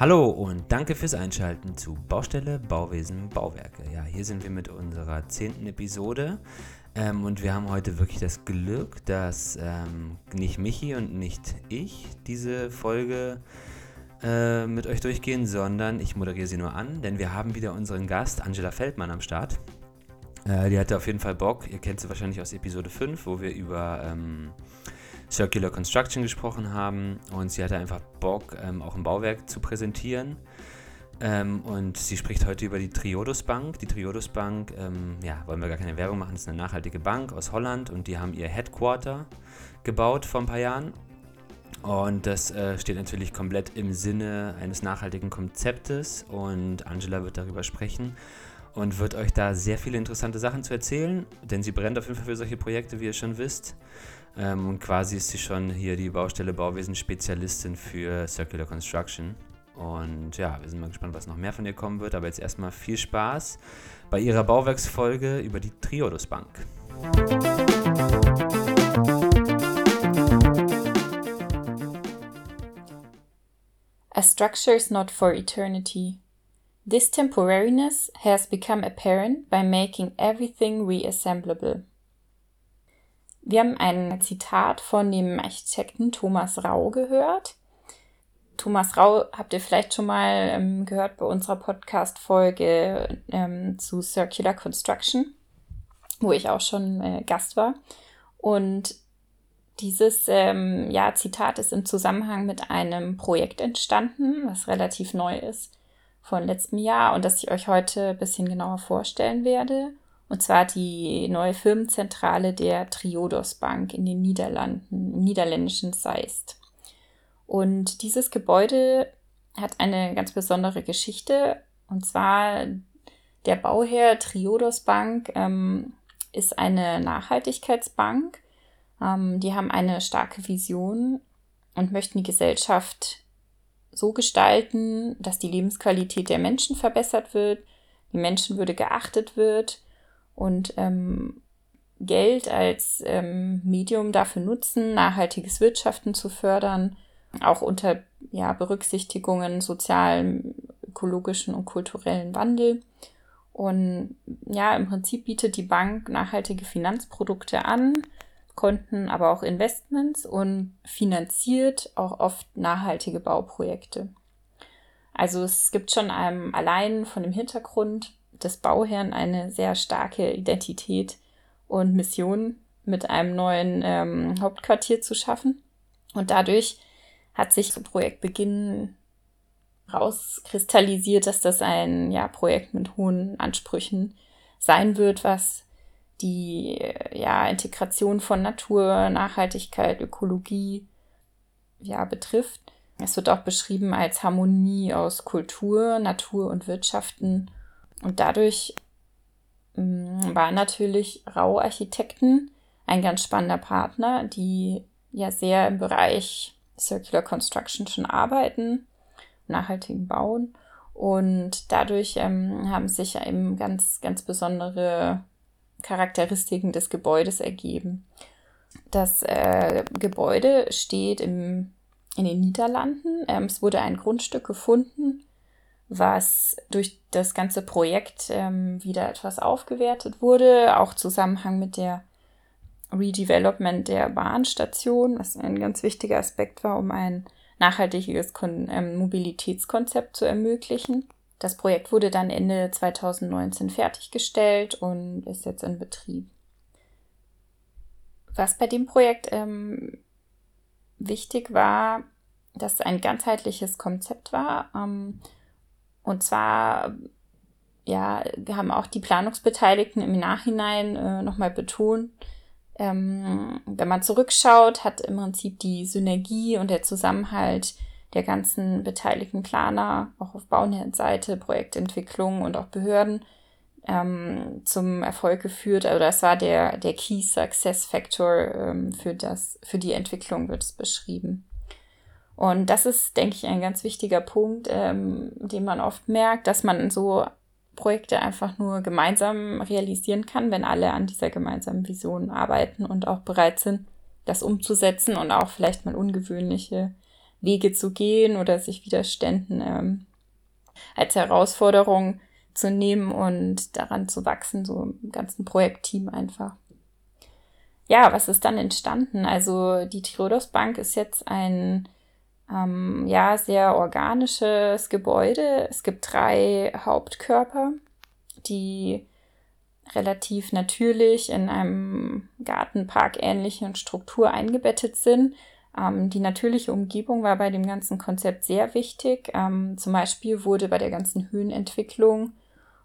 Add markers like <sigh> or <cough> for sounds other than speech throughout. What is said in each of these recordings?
Hallo und danke fürs Einschalten zu Baustelle, Bauwesen, Bauwerke. Ja, hier sind wir mit unserer zehnten Episode ähm, und wir haben heute wirklich das Glück, dass ähm, nicht Michi und nicht ich diese Folge äh, mit euch durchgehen, sondern ich moderiere sie nur an, denn wir haben wieder unseren Gast Angela Feldmann am Start. Äh, die hatte auf jeden Fall Bock, ihr kennt sie wahrscheinlich aus Episode 5, wo wir über... Ähm, Circular Construction gesprochen haben und sie hatte einfach Bock, ähm, auch ein Bauwerk zu präsentieren. Ähm, und sie spricht heute über die Triodos Bank. Die Triodos Bank, ähm, ja, wollen wir gar keine Werbung machen, das ist eine nachhaltige Bank aus Holland und die haben ihr Headquarter gebaut vor ein paar Jahren. Und das äh, steht natürlich komplett im Sinne eines nachhaltigen Konzeptes und Angela wird darüber sprechen und wird euch da sehr viele interessante Sachen zu erzählen, denn sie brennt auf jeden Fall für solche Projekte, wie ihr schon wisst. Ähm, und quasi ist sie schon hier die Baustelle Bauwesen-Spezialistin für Circular Construction. Und ja, wir sind mal gespannt, was noch mehr von ihr kommen wird. Aber jetzt erstmal viel Spaß bei ihrer Bauwerksfolge über die Triodos Bank. A structure is not for eternity. This temporariness has become apparent by making everything reassemblable. Wir haben ein Zitat von dem Architekten Thomas Rau gehört. Thomas Rau habt ihr vielleicht schon mal ähm, gehört bei unserer Podcast-Folge ähm, zu Circular Construction, wo ich auch schon äh, Gast war. Und dieses ähm, ja, Zitat ist im Zusammenhang mit einem Projekt entstanden, was relativ neu ist von letztem Jahr und das ich euch heute ein bisschen genauer vorstellen werde und zwar die neue Firmenzentrale der Triodos Bank in den Niederlanden, im niederländischen Seist. Und dieses Gebäude hat eine ganz besondere Geschichte. Und zwar der Bauherr Triodos Bank ähm, ist eine Nachhaltigkeitsbank. Ähm, die haben eine starke Vision und möchten die Gesellschaft so gestalten, dass die Lebensqualität der Menschen verbessert wird, die Menschenwürde geachtet wird und ähm, Geld als ähm, Medium dafür nutzen, nachhaltiges Wirtschaften zu fördern, auch unter ja, Berücksichtigungen sozialen, ökologischen und kulturellen Wandel. Und ja, im Prinzip bietet die Bank nachhaltige Finanzprodukte an, Konten, aber auch Investments und finanziert auch oft nachhaltige Bauprojekte. Also es gibt schon einem allein von dem Hintergrund des Bauherrn eine sehr starke Identität und Mission mit einem neuen ähm, Hauptquartier zu schaffen. Und dadurch hat sich zum Projektbeginn rauskristallisiert, dass das ein ja, Projekt mit hohen Ansprüchen sein wird, was die ja, Integration von Natur, Nachhaltigkeit, Ökologie ja, betrifft. Es wird auch beschrieben als Harmonie aus Kultur, Natur und Wirtschaften und dadurch mm, war natürlich Rau Architekten ein ganz spannender Partner, die ja sehr im Bereich Circular Construction schon arbeiten, nachhaltigen Bauen. Und dadurch ähm, haben sich eben ganz, ganz besondere Charakteristiken des Gebäudes ergeben. Das äh, Gebäude steht im, in den Niederlanden. Ähm, es wurde ein Grundstück gefunden was durch das ganze Projekt ähm, wieder etwas aufgewertet wurde, auch Zusammenhang mit der Redevelopment der Bahnstation, was ein ganz wichtiger Aspekt war, um ein nachhaltiges Kon ähm, Mobilitätskonzept zu ermöglichen. Das Projekt wurde dann Ende 2019 fertiggestellt und ist jetzt in Betrieb. Was bei dem Projekt ähm, wichtig war, dass es ein ganzheitliches Konzept war. Ähm, und zwar, ja, haben auch die Planungsbeteiligten im Nachhinein äh, nochmal betont, ähm, wenn man zurückschaut, hat im Prinzip die Synergie und der Zusammenhalt der ganzen beteiligten Planer, auch auf Bauseite, Projektentwicklung und auch Behörden, ähm, zum Erfolg geführt. Also das war der, der Key Success Factor ähm, für, das, für die Entwicklung, wird es beschrieben. Und das ist, denke ich, ein ganz wichtiger Punkt, ähm, den man oft merkt, dass man so Projekte einfach nur gemeinsam realisieren kann, wenn alle an dieser gemeinsamen Vision arbeiten und auch bereit sind, das umzusetzen und auch vielleicht mal ungewöhnliche Wege zu gehen oder sich Widerständen ähm, als Herausforderung zu nehmen und daran zu wachsen, so im ganzen Projektteam einfach. Ja, was ist dann entstanden? Also die Triodos Bank ist jetzt ein ähm, ja sehr organisches Gebäude. Es gibt drei Hauptkörper, die relativ natürlich in einem Gartenpark ähnlichen Struktur eingebettet sind. Ähm, die natürliche Umgebung war bei dem ganzen Konzept sehr wichtig. Ähm, zum Beispiel wurde bei der ganzen Höhenentwicklung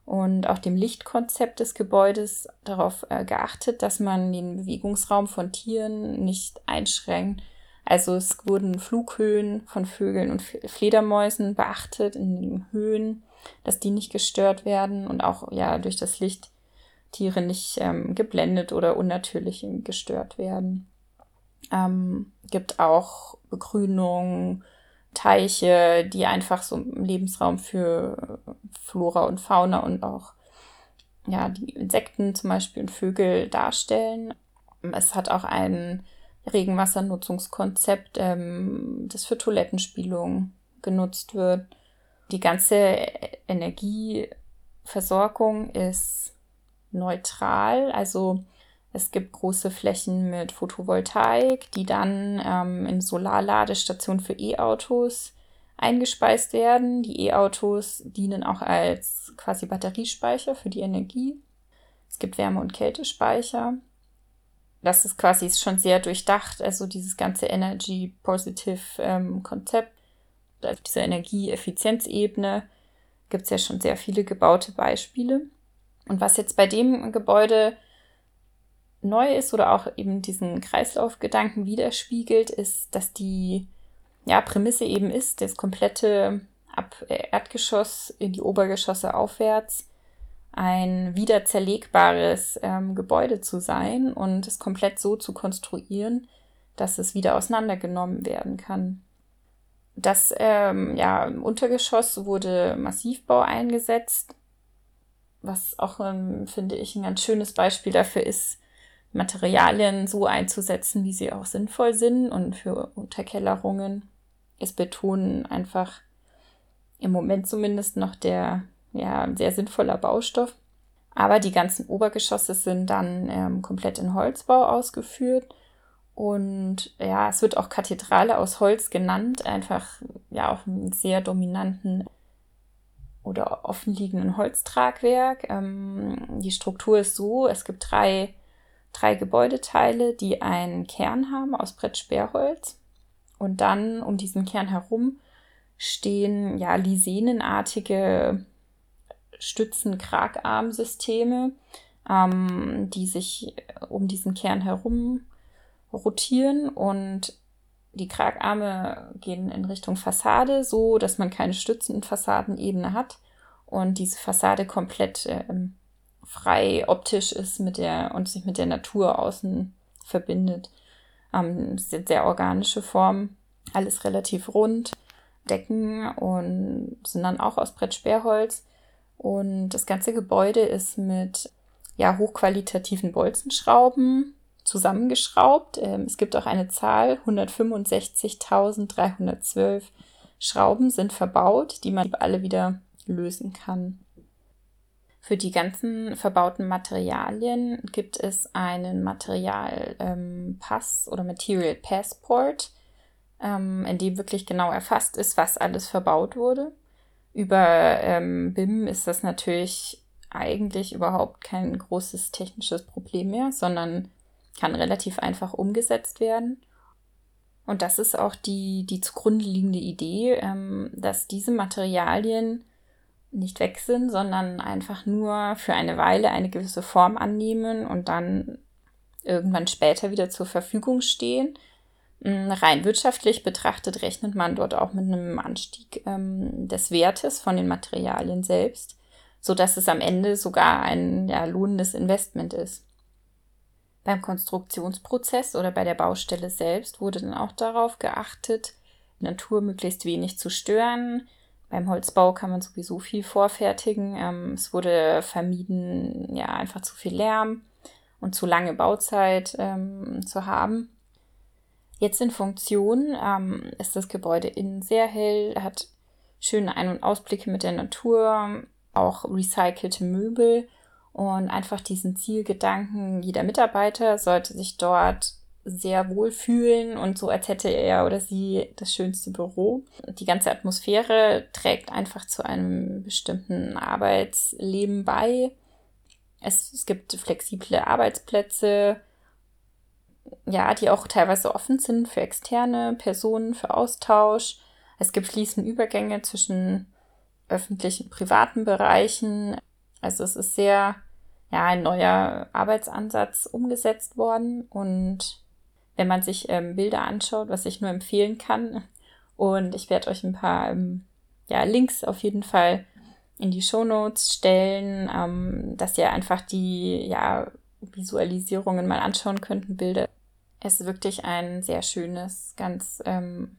und auch dem Lichtkonzept des Gebäudes darauf äh, geachtet, dass man den Bewegungsraum von Tieren nicht einschränkt. Also es wurden Flughöhen von Vögeln und Fledermäusen beachtet in den Höhen, dass die nicht gestört werden und auch ja durch das Licht Tiere nicht ähm, geblendet oder unnatürlich gestört werden. Ähm, gibt auch Begrünung, Teiche, die einfach so Lebensraum für Flora und Fauna und auch ja, die Insekten zum Beispiel und Vögel darstellen. Es hat auch ein Regenwassernutzungskonzept, ähm, das für Toilettenspielung genutzt wird. Die ganze Energieversorgung ist neutral, also es gibt große Flächen mit Photovoltaik, die dann ähm, in Solarladestationen für E-Autos eingespeist werden. Die E-Autos dienen auch als quasi Batteriespeicher für die Energie. Es gibt Wärme- und Kältespeicher. Das ist quasi schon sehr durchdacht, also dieses ganze Energy Positive ähm, Konzept, auf dieser Energieeffizienzebene gibt es ja schon sehr viele gebaute Beispiele. Und was jetzt bei dem Gebäude neu ist oder auch eben diesen Kreislaufgedanken widerspiegelt, ist, dass die ja, Prämisse eben ist, das komplette ab Erdgeschoss in die Obergeschosse aufwärts ein wieder zerlegbares ähm, Gebäude zu sein und es komplett so zu konstruieren, dass es wieder auseinandergenommen werden kann. Das ähm, ja, im Untergeschoss wurde Massivbau eingesetzt, was auch, ähm, finde ich, ein ganz schönes Beispiel dafür ist, Materialien so einzusetzen, wie sie auch sinnvoll sind und für Unterkellerungen ist Beton einfach im Moment zumindest noch der ja, sehr sinnvoller Baustoff. Aber die ganzen Obergeschosse sind dann ähm, komplett in Holzbau ausgeführt. Und ja, es wird auch Kathedrale aus Holz genannt, einfach ja auch einen sehr dominanten oder offenliegenden Holztragwerk. Ähm, die Struktur ist so, es gibt drei drei Gebäudeteile, die einen Kern haben aus Brettsperrholz. Und dann um diesen Kern herum stehen ja lisenenartige Stützen-Kragarmsysteme, ähm, die sich um diesen Kern herum rotieren und die Kragarme gehen in Richtung Fassade, so dass man keine Stützen- und Fassadenebene hat und diese Fassade komplett äh, frei optisch ist mit der und sich mit der Natur außen verbindet. Ähm, sehr, sehr organische Form, alles relativ rund, Decken und sind dann auch aus Brettsperrholz. Und das ganze Gebäude ist mit ja, hochqualitativen Bolzenschrauben zusammengeschraubt. Ähm, es gibt auch eine Zahl, 165.312 Schrauben sind verbaut, die man alle wieder lösen kann. Für die ganzen verbauten Materialien gibt es einen Materialpass ähm, oder Material Passport, ähm, in dem wirklich genau erfasst ist, was alles verbaut wurde. Über ähm, BIM ist das natürlich eigentlich überhaupt kein großes technisches Problem mehr, sondern kann relativ einfach umgesetzt werden. Und das ist auch die, die zugrunde liegende Idee, ähm, dass diese Materialien nicht weg sind, sondern einfach nur für eine Weile eine gewisse Form annehmen und dann irgendwann später wieder zur Verfügung stehen. Mm, rein wirtschaftlich betrachtet rechnet man dort auch mit einem Anstieg ähm, des Wertes von den Materialien selbst, so dass es am Ende sogar ein ja, lohnendes Investment ist. Beim Konstruktionsprozess oder bei der Baustelle selbst wurde dann auch darauf geachtet, die Natur möglichst wenig zu stören, beim Holzbau kann man sowieso viel vorfertigen. Ähm, es wurde vermieden, ja, einfach zu viel Lärm und zu lange Bauzeit ähm, zu haben. Jetzt in Funktion ähm, ist das Gebäude innen sehr hell, hat schöne Ein- und Ausblicke mit der Natur, auch recycelte Möbel und einfach diesen Zielgedanken, jeder Mitarbeiter sollte sich dort sehr wohl fühlen und so, als hätte er oder sie das schönste Büro. Die ganze Atmosphäre trägt einfach zu einem bestimmten Arbeitsleben bei. Es, es gibt flexible Arbeitsplätze, ja, die auch teilweise offen sind für externe Personen, für Austausch. Es gibt fließende Übergänge zwischen öffentlichen und privaten Bereichen. Also es ist sehr, ja, ein neuer Arbeitsansatz umgesetzt worden. Und wenn man sich ähm, Bilder anschaut, was ich nur empfehlen kann, <laughs> und ich werde euch ein paar ähm, ja, Links auf jeden Fall in die Show Notes stellen, ähm, dass ihr einfach die ja, Visualisierungen mal anschauen könnt, Bilder. Es ist wirklich ein sehr schönes, ganz ähm,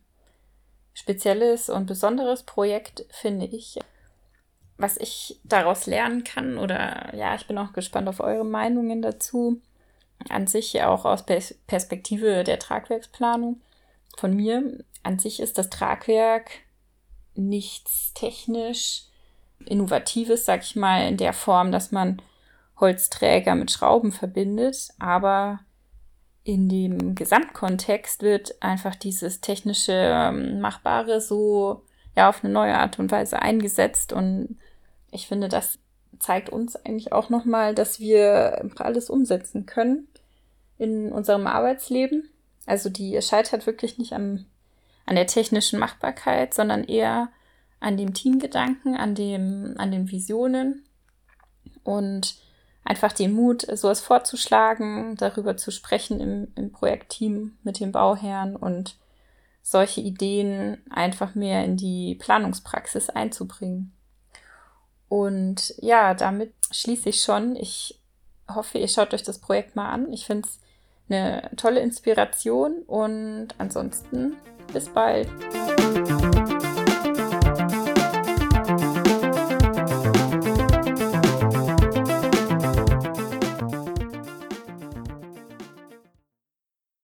spezielles und besonderes Projekt, finde ich. Was ich daraus lernen kann, oder ja, ich bin auch gespannt auf eure Meinungen dazu. An sich auch aus Perspektive der Tragwerksplanung von mir. An sich ist das Tragwerk nichts technisch Innovatives, sag ich mal, in der Form, dass man Holzträger mit Schrauben verbindet, aber in dem Gesamtkontext wird einfach dieses technische ähm, Machbare so ja auf eine neue Art und Weise eingesetzt und ich finde, das zeigt uns eigentlich auch nochmal, dass wir alles umsetzen können in unserem Arbeitsleben. Also die scheitert wirklich nicht am, an der technischen Machbarkeit, sondern eher an dem Teamgedanken, an dem, an den Visionen und einfach den Mut, sowas vorzuschlagen, darüber zu sprechen im, im Projektteam mit dem Bauherrn und solche Ideen einfach mehr in die Planungspraxis einzubringen. Und ja, damit schließe ich schon. Ich hoffe, ihr schaut euch das Projekt mal an. Ich finde es eine tolle Inspiration und ansonsten bis bald.